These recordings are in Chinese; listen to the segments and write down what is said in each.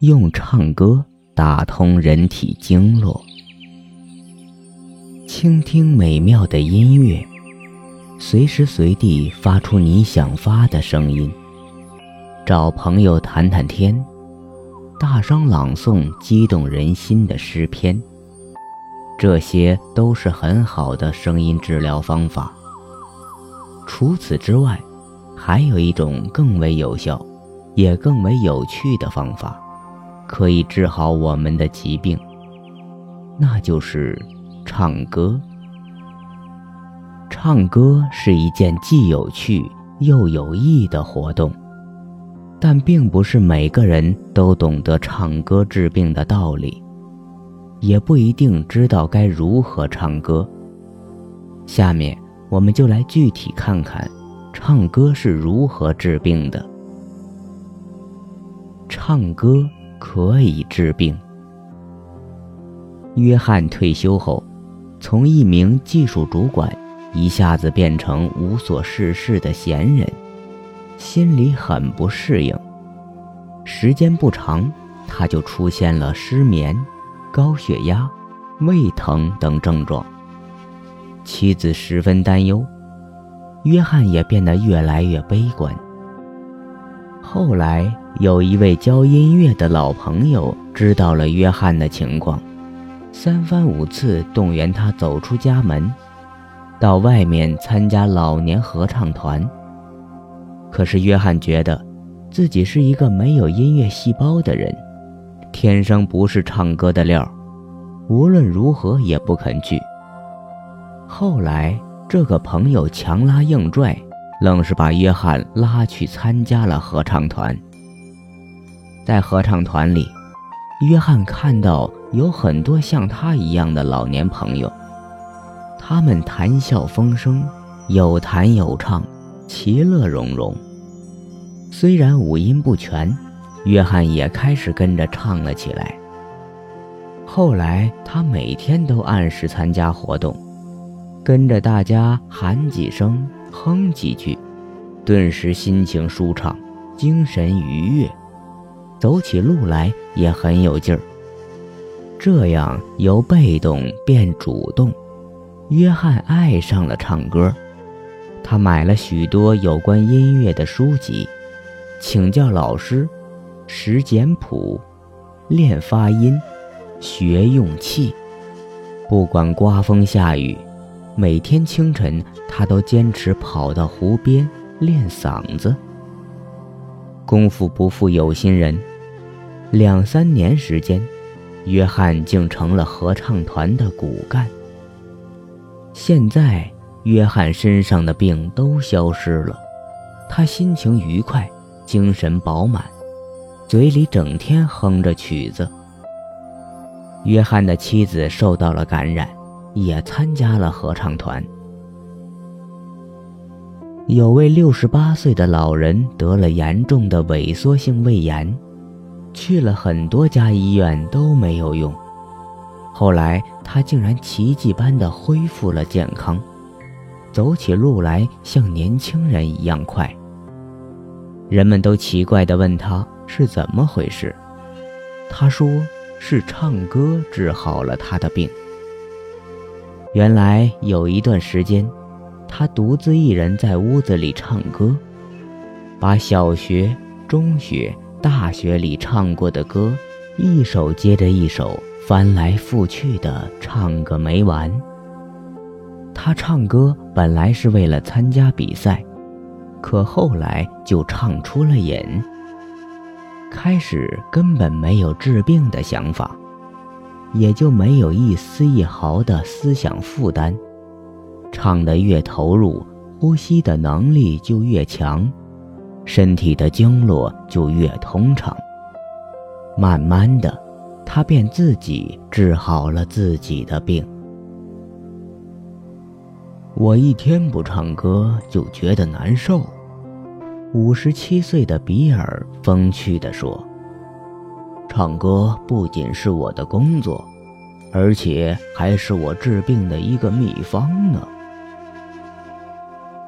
用唱歌打通人体经络，倾听美妙的音乐，随时随地发出你想发的声音。找朋友谈谈天，大声朗诵激动人心的诗篇，这些都是很好的声音治疗方法。除此之外，还有一种更为有效，也更为有趣的方法。可以治好我们的疾病，那就是唱歌。唱歌是一件既有趣又有益的活动，但并不是每个人都懂得唱歌治病的道理，也不一定知道该如何唱歌。下面我们就来具体看看，唱歌是如何治病的。唱歌。可以治病。约翰退休后，从一名技术主管一下子变成无所事事的闲人，心里很不适应。时间不长，他就出现了失眠、高血压、胃疼等症状。妻子十分担忧，约翰也变得越来越悲观。后来。有一位教音乐的老朋友知道了约翰的情况，三番五次动员他走出家门，到外面参加老年合唱团。可是约翰觉得，自己是一个没有音乐细胞的人，天生不是唱歌的料，无论如何也不肯去。后来这个朋友强拉硬拽，愣是把约翰拉去参加了合唱团。在合唱团里，约翰看到有很多像他一样的老年朋友，他们谈笑风生，有弹有唱，其乐融融。虽然五音不全，约翰也开始跟着唱了起来。后来，他每天都按时参加活动，跟着大家喊几声，哼几句，顿时心情舒畅，精神愉悦。走起路来也很有劲儿。这样由被动变主动，约翰爱上了唱歌。他买了许多有关音乐的书籍，请教老师，识简谱，练发音，学用气。不管刮风下雨，每天清晨他都坚持跑到湖边练嗓子。功夫不负有心人。两三年时间，约翰竟成了合唱团的骨干。现在，约翰身上的病都消失了，他心情愉快，精神饱满，嘴里整天哼着曲子。约翰的妻子受到了感染，也参加了合唱团。有位六十八岁的老人得了严重的萎缩性胃炎。去了很多家医院都没有用，后来他竟然奇迹般的恢复了健康，走起路来像年轻人一样快。人们都奇怪地问他是怎么回事，他说是唱歌治好了他的病。原来有一段时间，他独自一人在屋子里唱歌，把小学、中学。大学里唱过的歌，一首接着一首，翻来覆去的唱个没完。他唱歌本来是为了参加比赛，可后来就唱出了瘾。开始根本没有治病的想法，也就没有一丝一毫的思想负担。唱得越投入，呼吸的能力就越强。身体的经络就越通畅，慢慢的，他便自己治好了自己的病。我一天不唱歌就觉得难受。五十七岁的比尔风趣地说：“唱歌不仅是我的工作，而且还是我治病的一个秘方呢。”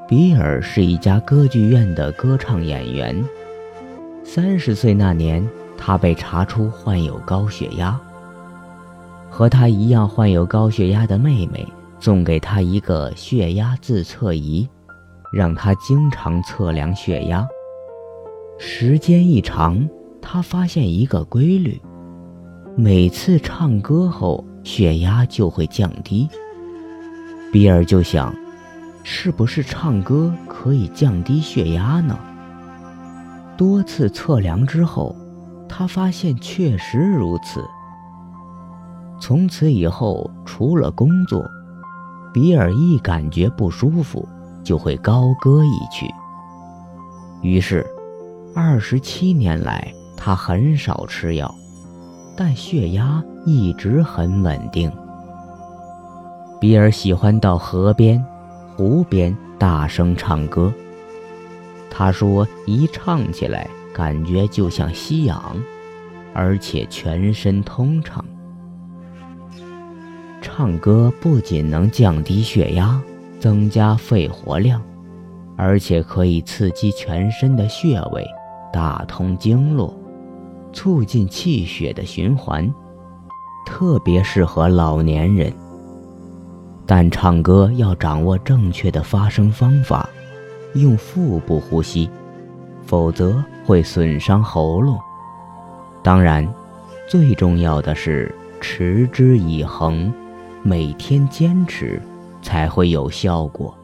比尔是一家歌剧院的歌唱演员。三十岁那年，他被查出患有高血压。和他一样患有高血压的妹妹送给他一个血压自测仪，让他经常测量血压。时间一长，他发现一个规律：每次唱歌后，血压就会降低。比尔就想，是不是唱歌可以降低血压呢？多次测量之后，他发现确实如此。从此以后，除了工作，比尔一感觉不舒服就会高歌一曲。于是，二十七年来他很少吃药，但血压一直很稳定。比尔喜欢到河边、湖边大声唱歌。他说：“一唱起来，感觉就像吸氧，而且全身通畅。”唱歌不仅能降低血压、增加肺活量，而且可以刺激全身的穴位，打通经络，促进气血的循环，特别适合老年人。但唱歌要掌握正确的发声方法，用腹部呼吸，否则会损伤喉咙。当然，最重要的是持之以恒。每天坚持，才会有效果。